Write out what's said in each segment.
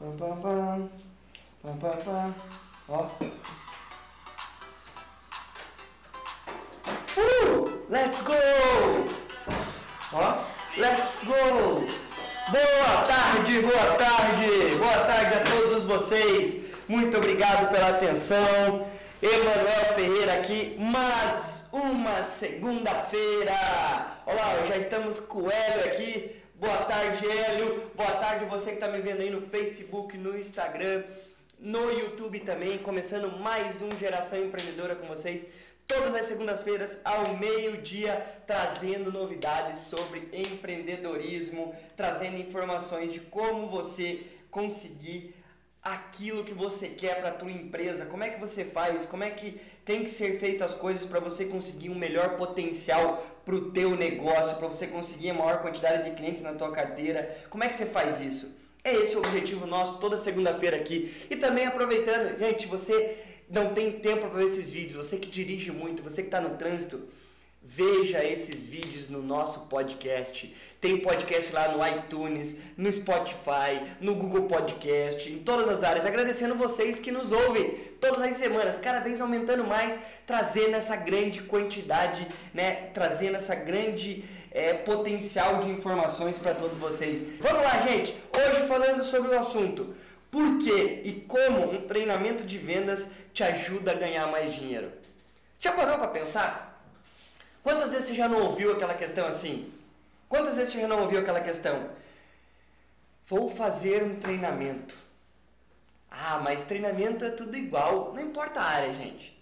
Pam, pam, pam. Pam, pam, pam. Ó. Uh! Let's go! Ó. Let's go! Boa tarde, boa tarde! Boa tarde a todos vocês. Muito obrigado pela atenção. Emanuel Ferreira aqui, mais uma segunda-feira. Olá, já estamos com o Hélio aqui. Boa tarde, Hélio. Boa tarde você que está me vendo aí no Facebook, no Instagram, no YouTube também. Começando mais um Geração Empreendedora com vocês. Todas as segundas-feiras, ao meio-dia, trazendo novidades sobre empreendedorismo, trazendo informações de como você conseguir aquilo que você quer para a tua empresa, como é que você faz, como é que tem que ser feito as coisas para você conseguir um melhor potencial para o teu negócio, para você conseguir a maior quantidade de clientes na tua carteira, como é que você faz isso? É esse o objetivo nosso toda segunda-feira aqui. E também aproveitando, gente, você não tem tempo para ver esses vídeos, você que dirige muito, você que está no trânsito, Veja esses vídeos no nosso podcast. Tem podcast lá no iTunes, no Spotify, no Google Podcast, em todas as áreas. Agradecendo vocês que nos ouvem todas as semanas, cada vez aumentando mais, trazendo essa grande quantidade, né? Trazendo essa grande é, potencial de informações para todos vocês. Vamos lá, gente. Hoje falando sobre o assunto. Por que e como um treinamento de vendas te ajuda a ganhar mais dinheiro? Já parou para pensar? Quantas vezes você já não ouviu aquela questão assim? Quantas vezes você já não ouviu aquela questão? Vou fazer um treinamento. Ah, mas treinamento é tudo igual. Não importa a área, gente.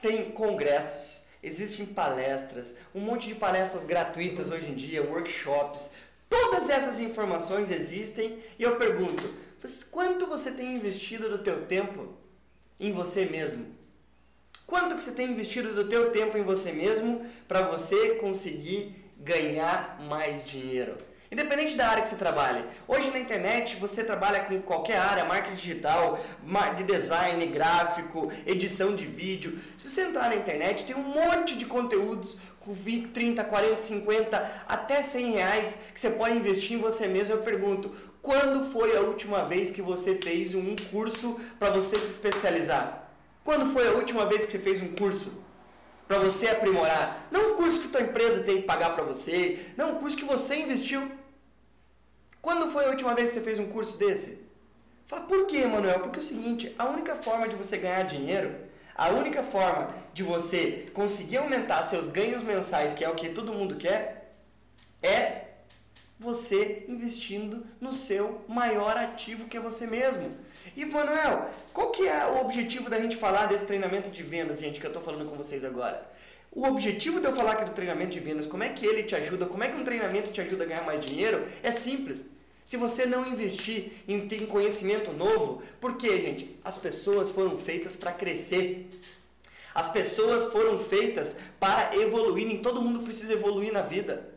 Tem congressos, existem palestras, um monte de palestras gratuitas hoje em dia, workshops. Todas essas informações existem e eu pergunto, quanto você tem investido do teu tempo em você mesmo? Quanto que você tem investido do teu tempo em você mesmo para você conseguir ganhar mais dinheiro? Independente da área que você trabalha. Hoje na internet você trabalha com qualquer área, marketing digital, de design, gráfico, edição de vídeo. Se você entrar na internet, tem um monte de conteúdos com 20, 30, 40, 50, até 100 reais que você pode investir em você mesmo. Eu pergunto, quando foi a última vez que você fez um curso para você se especializar? Quando foi a última vez que você fez um curso para você aprimorar? Não um curso que tua empresa tem que pagar para você, não um curso que você investiu. Quando foi a última vez que você fez um curso desse? Fala, por quê, Manuel? Porque é o seguinte, a única forma de você ganhar dinheiro, a única forma de você conseguir aumentar seus ganhos mensais, que é o que todo mundo quer, é você investindo no seu maior ativo que é você mesmo. E Manuel, qual que é o objetivo da gente falar desse treinamento de vendas, gente, que eu estou falando com vocês agora? O objetivo de eu falar aqui do treinamento de vendas, como é que ele te ajuda, como é que um treinamento te ajuda a ganhar mais dinheiro, é simples. Se você não investir em ter conhecimento novo, porque, gente, as pessoas foram feitas para crescer. As pessoas foram feitas para evoluírem. Todo mundo precisa evoluir na vida.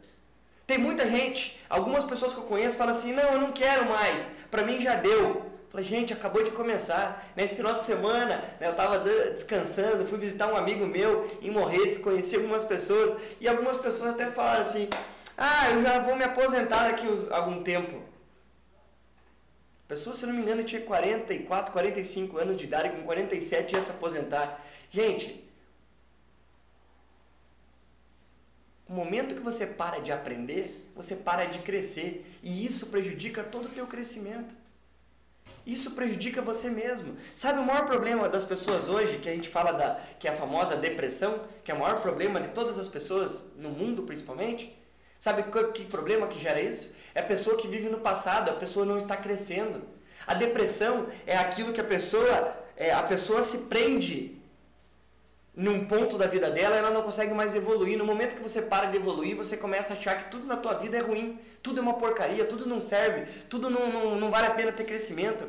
Tem muita gente, algumas pessoas que eu conheço falam assim: não, eu não quero mais, para mim já deu. Falei, gente, acabou de começar. Nesse final de semana, né, eu estava descansando, fui visitar um amigo meu em Morretes, conheci algumas pessoas e algumas pessoas até falaram assim: Ah, eu já vou me aposentar daqui a algum tempo. A pessoa, se não me engano, tinha 44, 45 anos de idade, com 47 ia se aposentar. Gente, o momento que você para de aprender, você para de crescer. E isso prejudica todo o teu crescimento. Isso prejudica você mesmo. Sabe o maior problema das pessoas hoje, que a gente fala da que é a famosa depressão, que é o maior problema de todas as pessoas no mundo principalmente? Sabe que, que problema que gera isso? É a pessoa que vive no passado, a pessoa não está crescendo. A depressão é aquilo que a pessoa é, a pessoa se prende num ponto da vida dela, ela não consegue mais evoluir. No momento que você para de evoluir, você começa a achar que tudo na tua vida é ruim, tudo é uma porcaria, tudo não serve, tudo não, não, não vale a pena ter crescimento.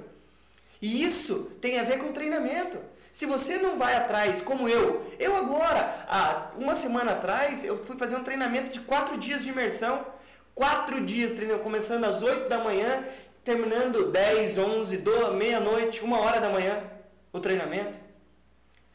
E isso tem a ver com treinamento. Se você não vai atrás, como eu, eu agora, há uma semana atrás, eu fui fazer um treinamento de quatro dias de imersão. Quatro dias treinando, começando às 8 da manhã, terminando 10, 11, meia-noite, uma hora da manhã, o treinamento.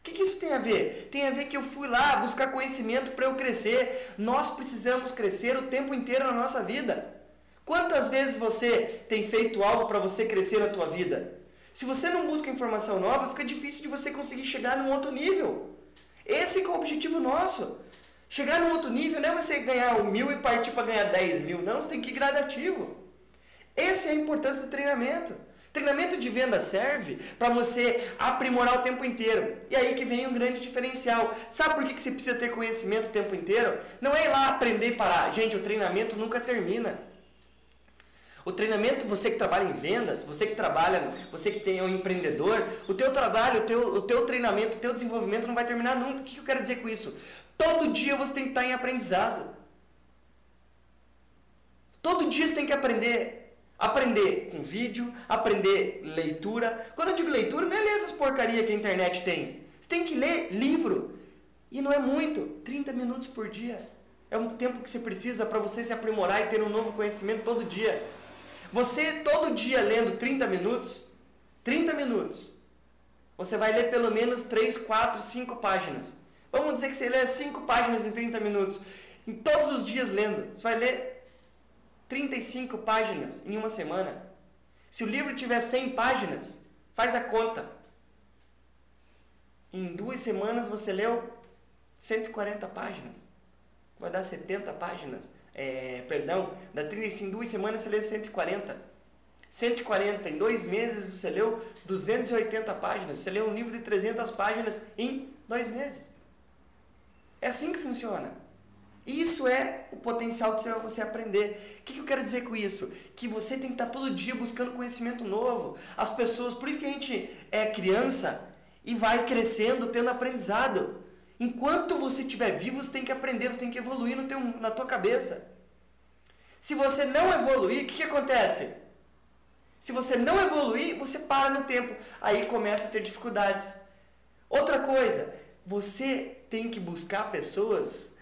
O que, que, isso tem a ver? Tem a ver que eu fui lá buscar conhecimento para eu crescer. Nós precisamos crescer o tempo inteiro na nossa vida. Quantas vezes você tem feito algo para você crescer na tua vida? Se você não busca informação nova, fica difícil de você conseguir chegar num outro nível. Esse é o objetivo nosso. Chegar num outro nível não é você ganhar um mil e partir para ganhar 10 mil. Não, você tem que ir gradativo. Essa é a importância do treinamento. Treinamento de venda serve para você aprimorar o tempo inteiro. E aí que vem um grande diferencial. Sabe por que, que você precisa ter conhecimento o tempo inteiro? Não é ir lá aprender e parar. Gente, o treinamento nunca termina. O treinamento, você que trabalha em vendas, você que trabalha, você que tem um empreendedor, o teu trabalho, o teu, o teu treinamento, o teu desenvolvimento não vai terminar nunca. O que eu quero dizer com isso? Todo dia você tem que estar em aprendizado. Todo dia você tem que aprender. Aprender com vídeo, aprender leitura. Quando eu digo leitura, não é ler essas porcaria que a internet tem. Você tem que ler livro. E não é muito, 30 minutos por dia. É um tempo que você precisa para você se aprimorar e ter um novo conhecimento todo dia. Você todo dia lendo 30 minutos, 30 minutos, você vai ler pelo menos 3, 4, 5 páginas. Vamos dizer que você lê 5 páginas em 30 minutos. Em todos os dias lendo, você vai ler 35 páginas em uma semana. Se o livro tiver 100 páginas, faz a conta. Em duas semanas você leu 140 páginas. Vai dar 70 páginas é, perdão, da 35 em duas semanas você leu 140. 140 em dois meses você leu 280 páginas. Você leu um livro de 300 páginas em dois meses. É assim que funciona. Isso é o potencial de você aprender. O que eu quero dizer com isso? Que você tem que estar todo dia buscando conhecimento novo. As pessoas, por isso que a gente é criança e vai crescendo, tendo aprendizado. Enquanto você estiver vivo, você tem que aprender, você tem que evoluir no teu, na tua cabeça. Se você não evoluir, o que, que acontece? Se você não evoluir, você para no tempo. Aí começa a ter dificuldades. Outra coisa, você tem que buscar pessoas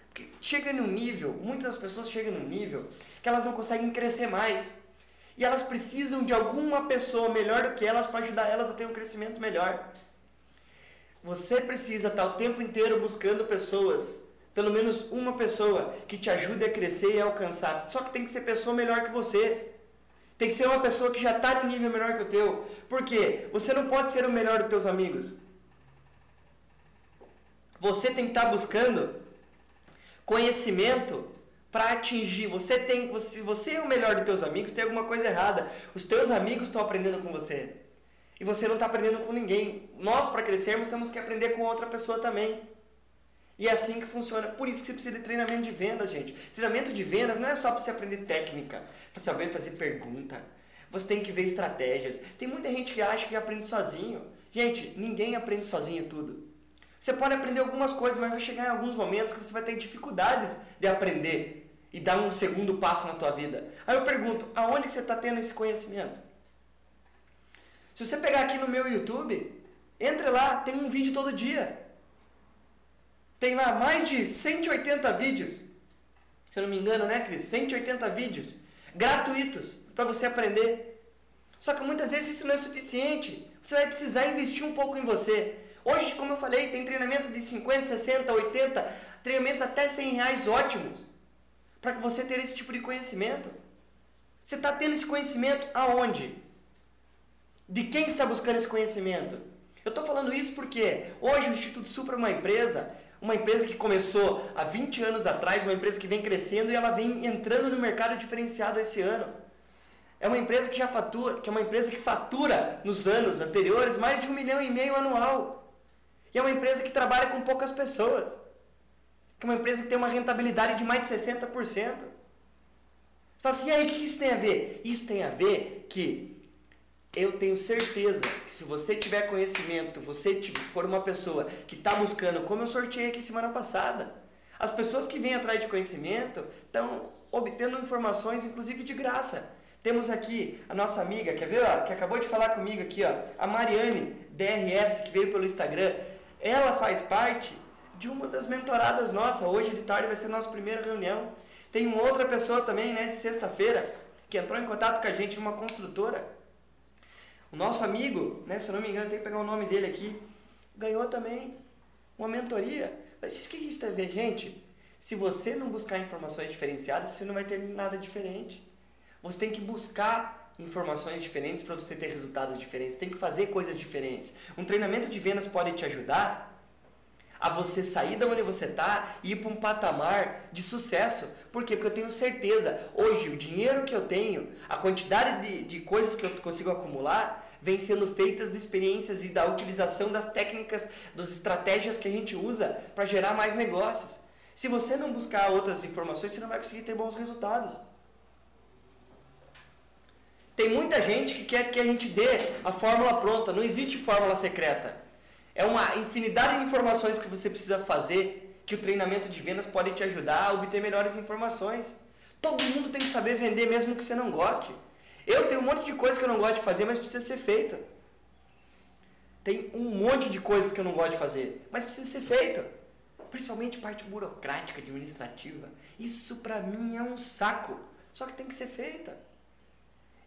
que chegam num nível, muitas pessoas chegam num nível que elas não conseguem crescer mais. E elas precisam de alguma pessoa melhor do que elas para ajudar elas a ter um crescimento melhor. Você precisa estar o tempo inteiro buscando pessoas, pelo menos uma pessoa que te ajude a crescer e a alcançar. Só que tem que ser pessoa melhor que você. Tem que ser uma pessoa que já está no nível melhor que o teu. Por quê? Você não pode ser o melhor dos teus amigos. Você tem que estar buscando conhecimento para atingir. Você tem, se você é o melhor dos teus amigos, tem alguma coisa errada. Os teus amigos estão aprendendo com você. E você não está aprendendo com ninguém. Nós, para crescermos, temos que aprender com outra pessoa também. E é assim que funciona. Por isso que você precisa de treinamento de vendas, gente. Treinamento de vendas não é só para você aprender técnica, para saber fazer pergunta. Você tem que ver estratégias. Tem muita gente que acha que aprende sozinho. Gente, ninguém aprende sozinho tudo. Você pode aprender algumas coisas, mas vai chegar em alguns momentos que você vai ter dificuldades de aprender e dar um segundo passo na tua vida. Aí eu pergunto, aonde que você está tendo esse conhecimento? Se você pegar aqui no meu YouTube, entre lá, tem um vídeo todo dia. Tem lá mais de 180 vídeos. Se eu não me engano, né, Cris? 180 vídeos gratuitos para você aprender. Só que muitas vezes isso não é suficiente. Você vai precisar investir um pouco em você. Hoje, como eu falei, tem treinamento de 50, 60, 80, treinamentos até 100 reais ótimos para você ter esse tipo de conhecimento. Você está tendo esse conhecimento aonde? De quem está buscando esse conhecimento? Eu estou falando isso porque hoje o Instituto Supra é uma empresa, uma empresa que começou há 20 anos atrás, uma empresa que vem crescendo e ela vem entrando no mercado diferenciado esse ano. É uma empresa que já fatura, que é uma empresa que fatura nos anos anteriores mais de um milhão e meio anual. E é uma empresa que trabalha com poucas pessoas. Que é uma empresa que tem uma rentabilidade de mais de 60%. Você fala assim, e aí, o que isso tem a ver? Isso tem a ver que eu tenho certeza que se você tiver conhecimento, você for uma pessoa que está buscando, como eu sorteei aqui semana passada, as pessoas que vêm atrás de conhecimento estão obtendo informações, inclusive de graça. Temos aqui a nossa amiga, quer ver, ó, que acabou de falar comigo aqui, ó, a Mariane DRS, que veio pelo Instagram. Ela faz parte de uma das mentoradas nossas. Hoje de tarde vai ser a nossa primeira reunião. Tem uma outra pessoa também, né, de sexta-feira, que entrou em contato com a gente, uma construtora o nosso amigo, né, se eu não me engano, tem que pegar o nome dele aqui, ganhou também uma mentoria. Mas o que isso tem a ver, gente? Se você não buscar informações diferenciadas, você não vai ter nada diferente. Você tem que buscar informações diferentes para você ter resultados diferentes. Tem que fazer coisas diferentes. Um treinamento de vendas pode te ajudar a você sair da onde você está e ir para um patamar de sucesso. Por quê? Porque eu tenho certeza, hoje, o dinheiro que eu tenho, a quantidade de, de coisas que eu consigo acumular, vem sendo feitas de experiências e da utilização das técnicas, das estratégias que a gente usa para gerar mais negócios. Se você não buscar outras informações, você não vai conseguir ter bons resultados. Tem muita gente que quer que a gente dê a fórmula pronta. Não existe fórmula secreta. É uma infinidade de informações que você precisa fazer que o treinamento de vendas pode te ajudar a obter melhores informações. Todo mundo tem que saber vender mesmo que você não goste. Eu tenho um monte de coisas que eu não gosto de fazer, mas precisa ser feita. Tem um monte de coisas que eu não gosto de fazer, mas precisa ser feita. Principalmente parte burocrática, administrativa. Isso pra mim é um saco. Só que tem que ser feita.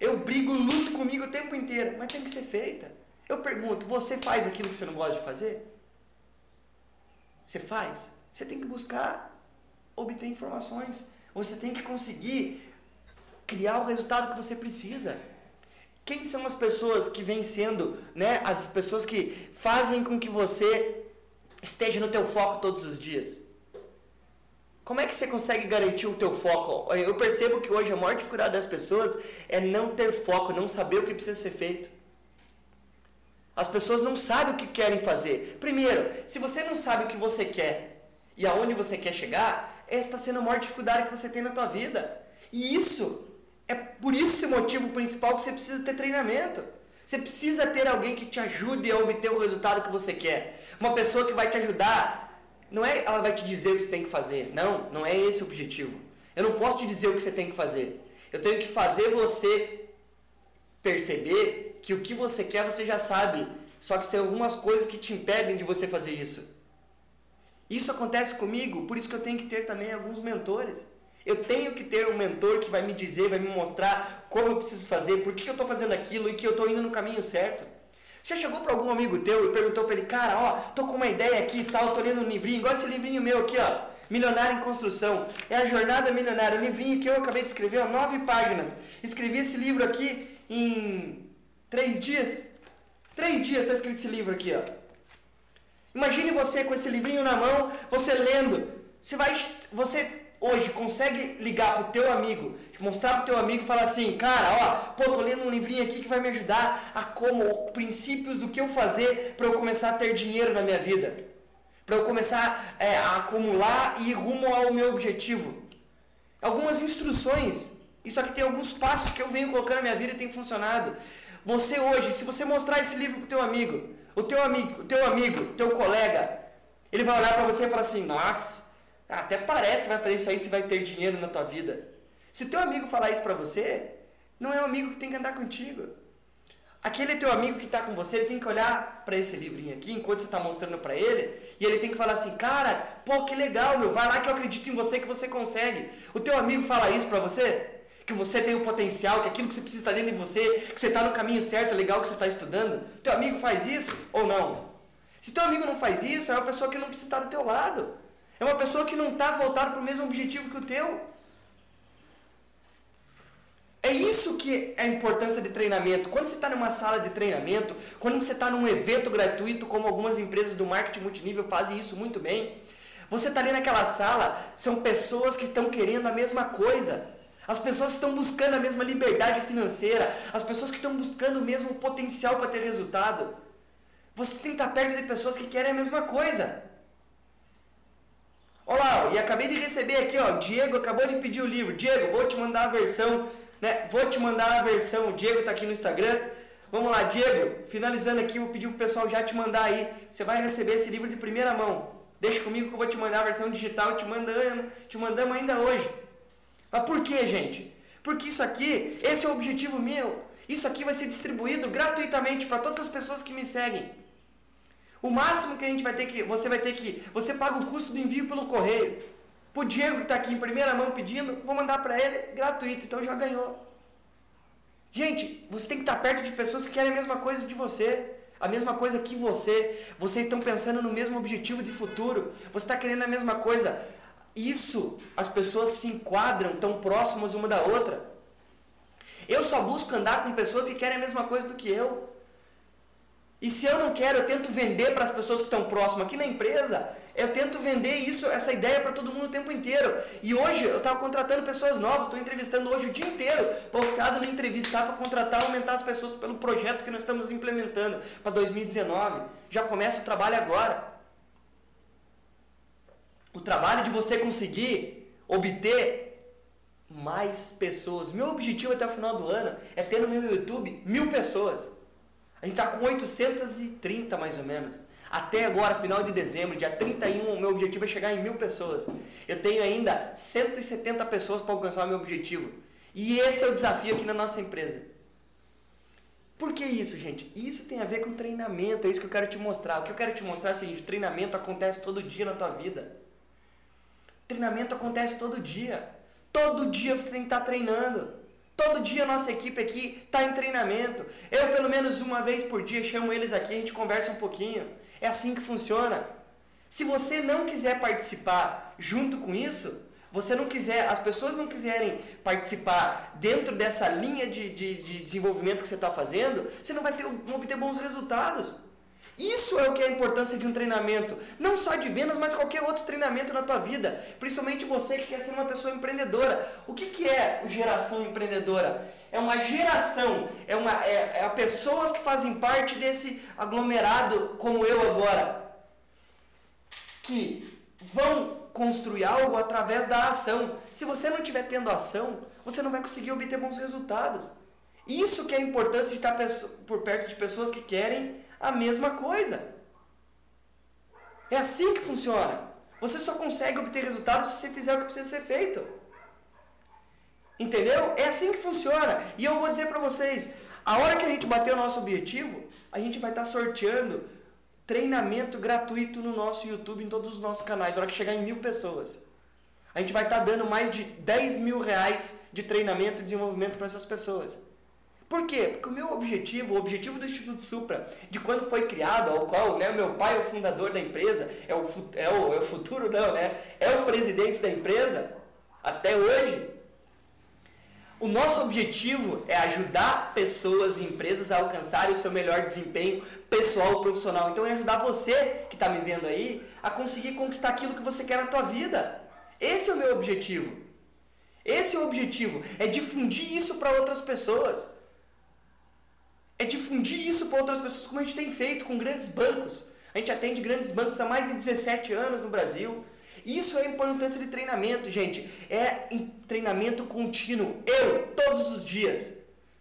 Eu brigo, luto comigo o tempo inteiro, mas tem que ser feita. Eu pergunto, você faz aquilo que você não gosta de fazer? Você faz? Você tem que buscar obter informações. Você tem que conseguir criar o resultado que você precisa. Quem são as pessoas que vêm sendo, né, as pessoas que fazem com que você esteja no teu foco todos os dias? Como é que você consegue garantir o teu foco? Eu percebo que hoje a maior dificuldade das pessoas é não ter foco, não saber o que precisa ser feito. As pessoas não sabem o que querem fazer. Primeiro, se você não sabe o que você quer e aonde você quer chegar, essa está sendo a maior dificuldade que você tem na tua vida. E isso é por o motivo principal que você precisa ter treinamento. Você precisa ter alguém que te ajude a obter o resultado que você quer. Uma pessoa que vai te ajudar. Não é ela vai te dizer o que você tem que fazer. Não, não é esse o objetivo. Eu não posso te dizer o que você tem que fazer. Eu tenho que fazer você perceber que o que você quer você já sabe, só que tem algumas coisas que te impedem de você fazer isso. Isso acontece comigo, por isso que eu tenho que ter também alguns mentores. Eu tenho que ter um mentor que vai me dizer, vai me mostrar como eu preciso fazer, por que eu estou fazendo aquilo e que eu estou indo no caminho certo. Já chegou para algum amigo teu e perguntou para ele, cara, ó, tô com uma ideia aqui e tal, tô lendo um livrinho, igual esse livrinho meu aqui, ó, Milionário em Construção. É a Jornada Milionária, um livrinho que eu acabei de escrever, ó, nove páginas. Escrevi esse livro aqui em Três dias? Três dias está escrito esse livro aqui, ó. Imagine você com esse livrinho na mão, você lendo. Você vai, você hoje consegue ligar pro teu amigo, mostrar pro teu amigo e falar assim, cara, ó, pô, tô lendo um livrinho aqui que vai me ajudar a como princípios do que eu fazer para eu começar a ter dinheiro na minha vida, para eu começar é, a acumular e ir rumo ao meu objetivo. Algumas instruções. Isso aqui tem alguns passos que eu venho colocando na minha vida e tem funcionado. Você hoje, se você mostrar esse livro pro teu amigo, o teu amigo, o teu amigo, teu colega, ele vai olhar para você e falar assim: "Nossa, até parece que vai fazer isso aí se vai ter dinheiro na tua vida". Se teu amigo falar isso para você, não é um amigo que tem que andar contigo. Aquele teu amigo que está com você, ele tem que olhar para esse livrinho aqui, enquanto você está mostrando para ele, e ele tem que falar assim: "Cara, pô, que legal, meu, vai lá que eu acredito em você que você consegue". O teu amigo fala isso para você? que você tem o potencial, que aquilo que você precisa estar dentro de você, que você está no caminho certo, é legal que você está estudando. Teu amigo faz isso ou não? Se teu amigo não faz isso, é uma pessoa que não precisa estar do teu lado. É uma pessoa que não está voltada para o mesmo objetivo que o teu. É isso que é a importância de treinamento. Quando você está numa sala de treinamento, quando você está num evento gratuito, como algumas empresas do marketing multinível fazem isso muito bem, você está ali naquela sala, são pessoas que estão querendo a mesma coisa. As pessoas que estão buscando a mesma liberdade financeira, as pessoas que estão buscando o mesmo potencial para ter resultado. Você tem que estar perto de pessoas que querem a mesma coisa. Olá, e acabei de receber aqui, ó, Diego acabou de pedir o livro. Diego, vou te mandar a versão, né? Vou te mandar a versão. O Diego está aqui no Instagram. Vamos lá, Diego, finalizando aqui, vou pedir pro pessoal já te mandar aí. Você vai receber esse livro de primeira mão. Deixa comigo que eu vou te mandar a versão digital, te mandando, te mandamos ainda hoje. Mas por que, gente? Porque isso aqui, esse é o objetivo meu. Isso aqui vai ser distribuído gratuitamente para todas as pessoas que me seguem. O máximo que a gente vai ter que, você vai ter que, você paga o custo do envio pelo correio. Pro Diego que está aqui em primeira mão pedindo, vou mandar para ele gratuito, então já ganhou. Gente, você tem que estar perto de pessoas que querem a mesma coisa de você, a mesma coisa que você. Vocês estão pensando no mesmo objetivo de futuro. Você está querendo a mesma coisa. Isso, as pessoas se enquadram tão próximas uma da outra. Eu só busco andar com pessoas que querem a mesma coisa do que eu. E se eu não quero, eu tento vender para as pessoas que estão próximas aqui na empresa. Eu tento vender isso, essa ideia para todo mundo o tempo inteiro. E hoje eu estava contratando pessoas novas, estou entrevistando hoje o dia inteiro, focado no entrevistar para contratar, aumentar as pessoas pelo projeto que nós estamos implementando para 2019. Já começa o trabalho agora. O trabalho de você conseguir obter mais pessoas. Meu objetivo até o final do ano é ter no meu YouTube mil pessoas. A gente está com 830 mais ou menos. Até agora, final de dezembro, dia 31, o meu objetivo é chegar em mil pessoas. Eu tenho ainda 170 pessoas para alcançar o meu objetivo. E esse é o desafio aqui na nossa empresa. Por que isso, gente? Isso tem a ver com treinamento, é isso que eu quero te mostrar. O que eu quero te mostrar é o seguinte: treinamento acontece todo dia na tua vida. Treinamento acontece todo dia. Todo dia você tem que estar treinando. Todo dia nossa equipe aqui está em treinamento. Eu, pelo menos uma vez por dia, chamo eles aqui, a gente conversa um pouquinho. É assim que funciona. Se você não quiser participar junto com isso, você não quiser, as pessoas não quiserem participar dentro dessa linha de, de, de desenvolvimento que você está fazendo, você não vai ter, obter bons resultados. Isso é o que é a importância de um treinamento, não só de vendas, mas qualquer outro treinamento na tua vida, principalmente você que quer ser uma pessoa empreendedora. O que, que é geração empreendedora? É uma geração, é, uma, é, é pessoas que fazem parte desse aglomerado como eu agora, que vão construir algo através da ação. Se você não estiver tendo ação, você não vai conseguir obter bons resultados. Isso que é a importância de estar por perto de pessoas que querem a mesma coisa. É assim que funciona. Você só consegue obter resultados se você fizer o que precisa ser feito. Entendeu? É assim que funciona. E eu vou dizer para vocês, a hora que a gente bater o nosso objetivo, a gente vai estar tá sorteando treinamento gratuito no nosso YouTube, em todos os nossos canais, na hora que chegar em mil pessoas. A gente vai estar tá dando mais de 10 mil reais de treinamento e desenvolvimento para essas pessoas. Por quê? Porque o meu objetivo, o objetivo do Instituto Supra, de quando foi criado, ao qual né, meu pai é o fundador da empresa, é o, é, o, é o futuro não, né? É o presidente da empresa, até hoje. O nosso objetivo é ajudar pessoas e empresas a alcançarem o seu melhor desempenho pessoal e profissional. Então é ajudar você que está me vendo aí a conseguir conquistar aquilo que você quer na tua vida. Esse é o meu objetivo. Esse é o objetivo, é difundir isso para outras pessoas é difundir isso para outras pessoas, como a gente tem feito com grandes bancos. A gente atende grandes bancos há mais de 17 anos no Brasil. Isso é a importância de treinamento, gente. É treinamento contínuo. Eu, todos os dias,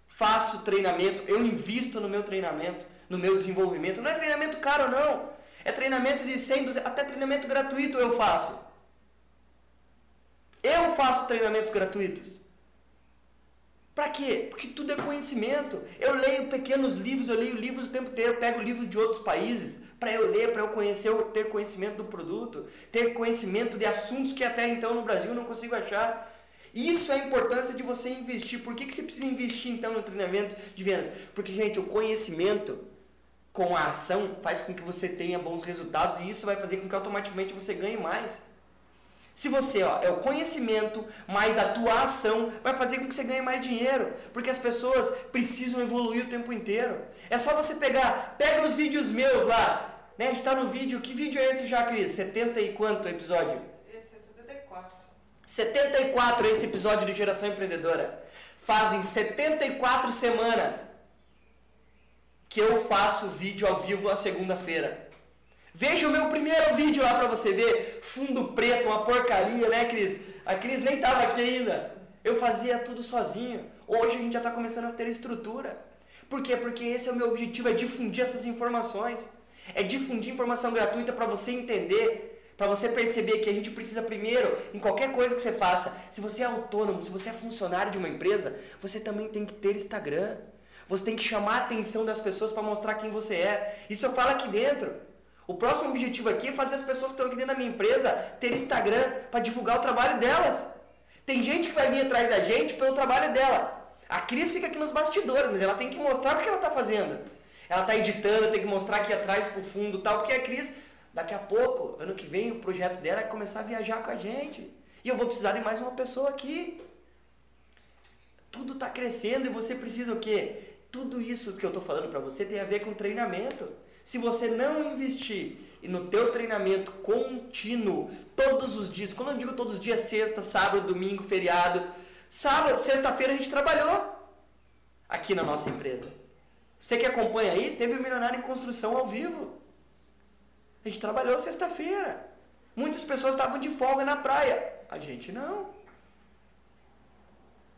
faço treinamento, eu invisto no meu treinamento, no meu desenvolvimento. Não é treinamento caro, não. É treinamento de 100, 200, até treinamento gratuito eu faço. Eu faço treinamentos gratuitos. Para quê? Porque tudo é conhecimento. Eu leio pequenos livros, eu leio livros o tempo inteiro, eu pego livros de outros países para eu ler, para eu conhecer, eu ter conhecimento do produto, ter conhecimento de assuntos que até então no Brasil eu não consigo achar. Isso é a importância de você investir. Por que, que você precisa investir então no treinamento de vendas? Porque, gente, o conhecimento com a ação faz com que você tenha bons resultados e isso vai fazer com que automaticamente você ganhe mais. Se você, ó, é o conhecimento mais a tua ação vai fazer com que você ganhe mais dinheiro, porque as pessoas precisam evoluir o tempo inteiro. É só você pegar, pega os vídeos meus lá, né? A gente tá no vídeo, que vídeo é esse já, Cris? 70 e quanto episódio? Esse é 74. 74 esse episódio de Geração Empreendedora. Fazem 74 semanas que eu faço vídeo ao vivo a segunda-feira. Veja o meu primeiro vídeo lá para você ver. Fundo preto, uma porcaria, né, Cris? A Cris nem tava aqui ainda. Eu fazia tudo sozinho. Hoje a gente já está começando a ter estrutura. Por quê? Porque esse é o meu objetivo, é difundir essas informações. É difundir informação gratuita para você entender, para você perceber que a gente precisa primeiro, em qualquer coisa que você faça, se você é autônomo, se você é funcionário de uma empresa, você também tem que ter Instagram. Você tem que chamar a atenção das pessoas para mostrar quem você é. Isso eu falo aqui dentro. O próximo objetivo aqui é fazer as pessoas que estão aqui dentro da minha empresa ter Instagram para divulgar o trabalho delas. Tem gente que vai vir atrás da gente pelo trabalho dela. A Cris fica aqui nos bastidores, mas ela tem que mostrar o que ela está fazendo. Ela está editando, tem que mostrar aqui atrás pro fundo tal, porque a Cris, daqui a pouco, ano que vem, o projeto dela é começar a viajar com a gente. E eu vou precisar de mais uma pessoa aqui. tudo está crescendo e você precisa o quê? Tudo isso que eu estou falando para você tem a ver com treinamento. Se você não investir no teu treinamento contínuo, todos os dias, quando eu digo todos os dias, sexta, sábado, domingo, feriado, sábado, sexta-feira a gente trabalhou aqui na nossa empresa. Você que acompanha aí, teve o Milionário em Construção ao vivo. A gente trabalhou sexta-feira. Muitas pessoas estavam de folga na praia. A gente não.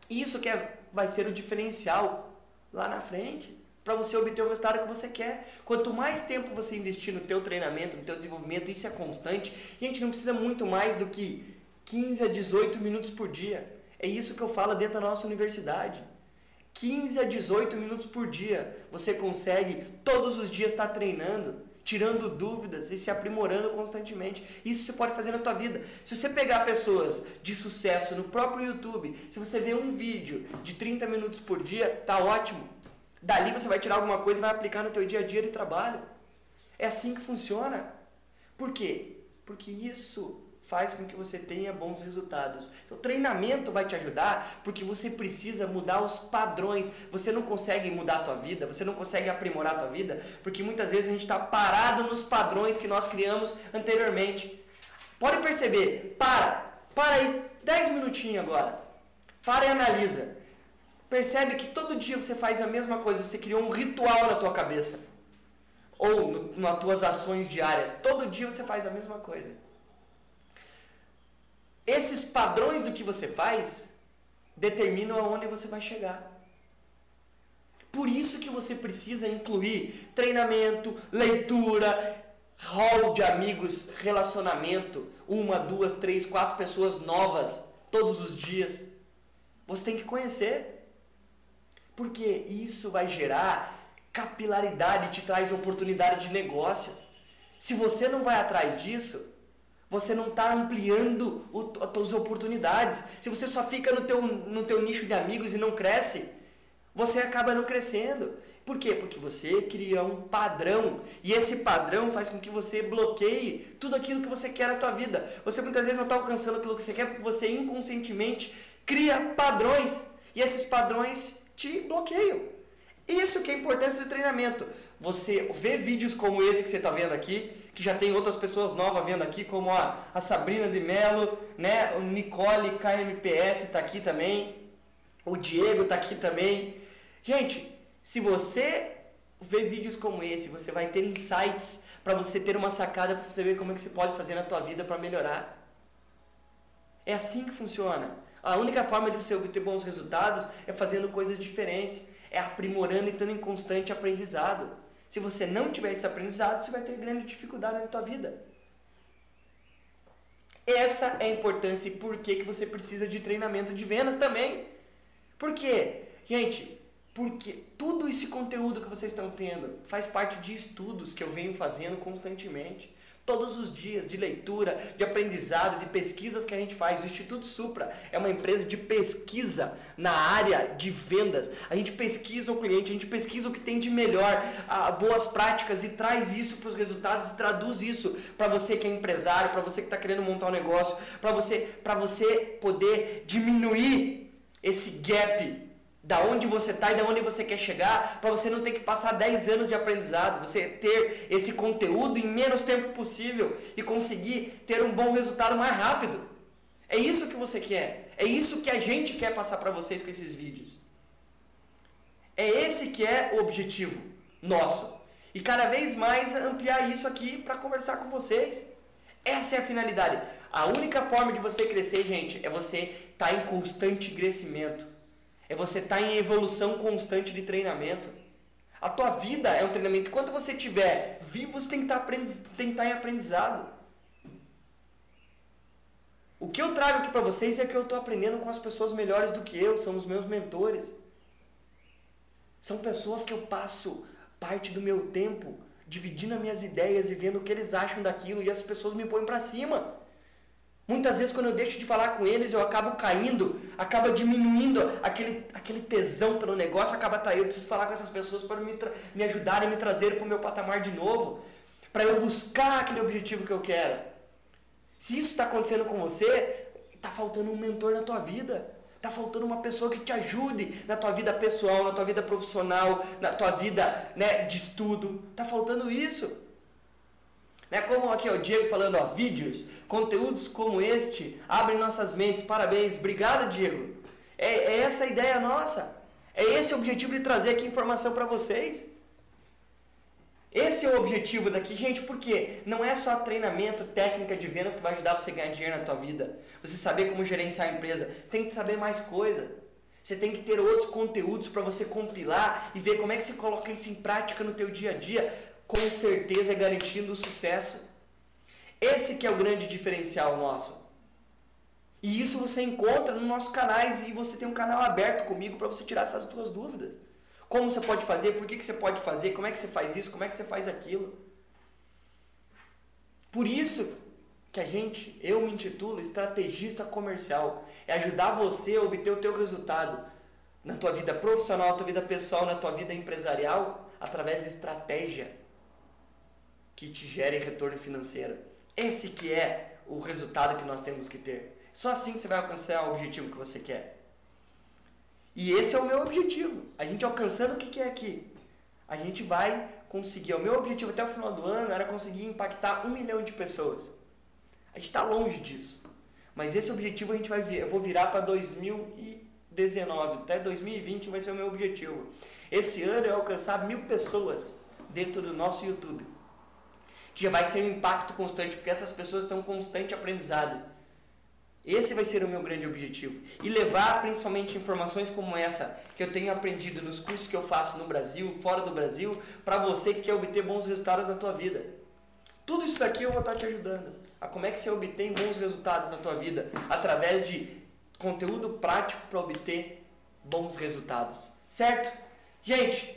Isso que é, vai ser o diferencial lá na frente para você obter o resultado que você quer. Quanto mais tempo você investir no teu treinamento, no teu desenvolvimento, isso é constante. E a gente não precisa muito mais do que 15 a 18 minutos por dia. É isso que eu falo dentro da nossa universidade. 15 a 18 minutos por dia. Você consegue todos os dias estar treinando, tirando dúvidas e se aprimorando constantemente. Isso você pode fazer na tua vida. Se você pegar pessoas de sucesso no próprio YouTube, se você ver um vídeo de 30 minutos por dia, tá ótimo. Dali você vai tirar alguma coisa e vai aplicar no teu dia a dia de trabalho. É assim que funciona. Por quê? Porque isso faz com que você tenha bons resultados. O treinamento vai te ajudar porque você precisa mudar os padrões. Você não consegue mudar a tua vida, você não consegue aprimorar a tua vida, porque muitas vezes a gente está parado nos padrões que nós criamos anteriormente. Pode perceber, para, para aí 10 minutinhos agora. Para e analisa. Percebe que todo dia você faz a mesma coisa, você criou um ritual na tua cabeça. Ou no, nas tuas ações diárias. Todo dia você faz a mesma coisa. Esses padrões do que você faz determinam aonde você vai chegar. Por isso que você precisa incluir treinamento, leitura, hall de amigos, relacionamento, uma, duas, três, quatro pessoas novas todos os dias. Você tem que conhecer. Porque isso vai gerar capilaridade, te traz oportunidade de negócio. Se você não vai atrás disso, você não está ampliando o, as suas oportunidades. Se você só fica no teu, no teu nicho de amigos e não cresce, você acaba não crescendo. Por quê? Porque você cria um padrão e esse padrão faz com que você bloqueie tudo aquilo que você quer na tua vida. Você muitas vezes não está alcançando aquilo que você quer porque você inconscientemente cria padrões e esses padrões te bloqueiam. Isso que é a importância do treinamento. Você vê vídeos como esse que você está vendo aqui, que já tem outras pessoas novas vendo aqui, como a, a Sabrina de Mello, né? o Nicole KMPS está aqui também, o Diego está aqui também. Gente, se você ver vídeos como esse, você vai ter insights para você ter uma sacada para você ver como é que você pode fazer na tua vida para melhorar. É assim que funciona. A única forma de você obter bons resultados é fazendo coisas diferentes, é aprimorando e estando em constante aprendizado. Se você não tiver esse aprendizado, você vai ter grande dificuldade na tua vida. Essa é a importância e por que, que você precisa de treinamento de vendas também. Por quê? Gente, porque tudo esse conteúdo que vocês estão tendo faz parte de estudos que eu venho fazendo constantemente todos os dias de leitura, de aprendizado, de pesquisas que a gente faz. O Instituto Supra é uma empresa de pesquisa na área de vendas. A gente pesquisa o cliente, a gente pesquisa o que tem de melhor, boas práticas e traz isso para os resultados e traduz isso para você que é empresário, para você que está querendo montar um negócio, para você, você poder diminuir esse gap da onde você está e da onde você quer chegar, para você não ter que passar 10 anos de aprendizado, você ter esse conteúdo em menos tempo possível e conseguir ter um bom resultado mais rápido. É isso que você quer. É isso que a gente quer passar para vocês com esses vídeos. É esse que é o objetivo nosso. E cada vez mais ampliar isso aqui para conversar com vocês. Essa é a finalidade. A única forma de você crescer, gente, é você estar tá em constante crescimento. É você estar tá em evolução constante de treinamento. A tua vida é um treinamento. Enquanto você estiver vivo, você tem que estar, tá estar tá em aprendizado. O que eu trago aqui para vocês é que eu estou aprendendo com as pessoas melhores do que eu, são os meus mentores. São pessoas que eu passo parte do meu tempo dividindo as minhas ideias e vendo o que eles acham daquilo e as pessoas me põem para cima. Muitas vezes, quando eu deixo de falar com eles, eu acabo caindo, acaba diminuindo aquele, aquele tesão pelo negócio, acaba traindo. Eu preciso falar com essas pessoas para me, me ajudarem, me trazerem para o meu patamar de novo, para eu buscar aquele objetivo que eu quero. Se isso está acontecendo com você, está faltando um mentor na tua vida. Tá faltando uma pessoa que te ajude na tua vida pessoal, na tua vida profissional, na tua vida né, de estudo. Tá faltando isso. Né, como aqui o Diego falando, ó, vídeos, conteúdos como este abrem nossas mentes. Parabéns, obrigado Diego. É, é essa a ideia nossa. É esse o objetivo de trazer aqui informação para vocês. Esse é o objetivo daqui, gente, porque não é só treinamento, técnica de vendas que vai ajudar você a ganhar dinheiro na tua vida. Você saber como gerenciar a empresa. Você tem que saber mais coisa. Você tem que ter outros conteúdos para você compilar e ver como é que você coloca isso em prática no teu dia a dia, com certeza garantindo o sucesso. Esse que é o grande diferencial nosso. E isso você encontra nos nossos canais e você tem um canal aberto comigo para você tirar essas suas dúvidas. Como você pode fazer, por que, que você pode fazer, como é que você faz isso, como é que você faz aquilo. Por isso que a gente, eu me intitulo estrategista comercial. É ajudar você a obter o teu resultado na tua vida profissional, na tua vida pessoal, na tua vida empresarial, através de estratégia que te gere retorno financeiro. Esse que é o resultado que nós temos que ter. Só assim você vai alcançar o objetivo que você quer. E esse é o meu objetivo. A gente alcançando o que, é aqui? A gente vai conseguir. O meu objetivo até o final do ano era conseguir impactar um milhão de pessoas. A gente está longe disso. Mas esse objetivo a gente vai vir, eu vou virar para 2019. Até 2020 vai ser o meu objetivo. Esse ano é alcançar mil pessoas dentro do nosso YouTube. Que já vai ser um impacto constante, porque essas pessoas estão em constante aprendizado. Esse vai ser o meu grande objetivo. E levar principalmente informações como essa que eu tenho aprendido nos cursos que eu faço no Brasil, fora do Brasil, para você que quer obter bons resultados na tua vida. Tudo isso daqui eu vou estar te ajudando. A como é que você obtém bons resultados na tua vida através de conteúdo prático para obter bons resultados. Certo? Gente,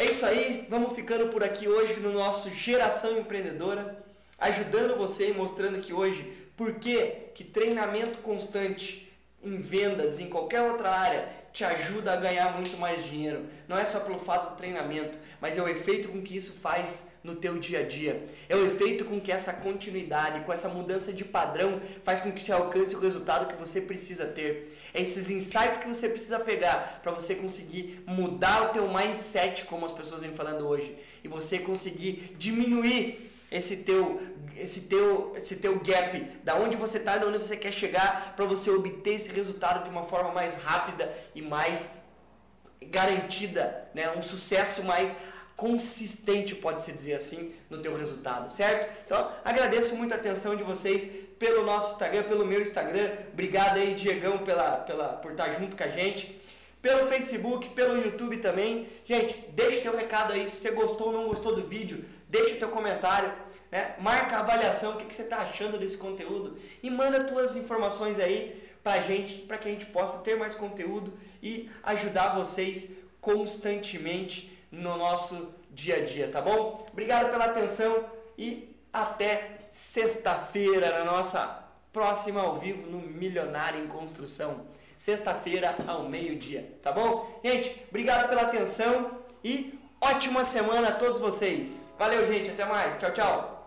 é isso aí. Vamos ficando por aqui hoje no nosso Geração Empreendedora, ajudando você e mostrando que hoje por que, treinamento constante em vendas, em qualquer outra área, te ajuda a ganhar muito mais dinheiro. Não é só pelo fato do treinamento, mas é o efeito com que isso faz no teu dia a dia. É o efeito com que essa continuidade, com essa mudança de padrão, faz com que você alcance o resultado que você precisa ter. É esses insights que você precisa pegar para você conseguir mudar o teu mindset, como as pessoas vêm falando hoje, e você conseguir diminuir esse teu esse teu esse teu gap, da onde você está da onde você quer chegar para você obter esse resultado de uma forma mais rápida e mais garantida, né? Um sucesso mais consistente, pode-se dizer assim, no teu resultado, certo? Então, agradeço muito a atenção de vocês pelo nosso Instagram, pelo meu Instagram. Obrigado aí, Diegão, pela, pela, por estar junto com a gente. Pelo Facebook, pelo YouTube também. Gente, deixa teu recado aí se você gostou ou não gostou do vídeo deixa o teu comentário, né? marca a avaliação, o que, que você está achando desse conteúdo e manda tuas informações aí para gente, para que a gente possa ter mais conteúdo e ajudar vocês constantemente no nosso dia a dia, tá bom? Obrigado pela atenção e até sexta-feira na nossa próxima ao vivo no Milionário em Construção. Sexta-feira ao meio-dia, tá bom? Gente, obrigado pela atenção e Ótima semana a todos vocês. Valeu, gente. Até mais. Tchau, tchau.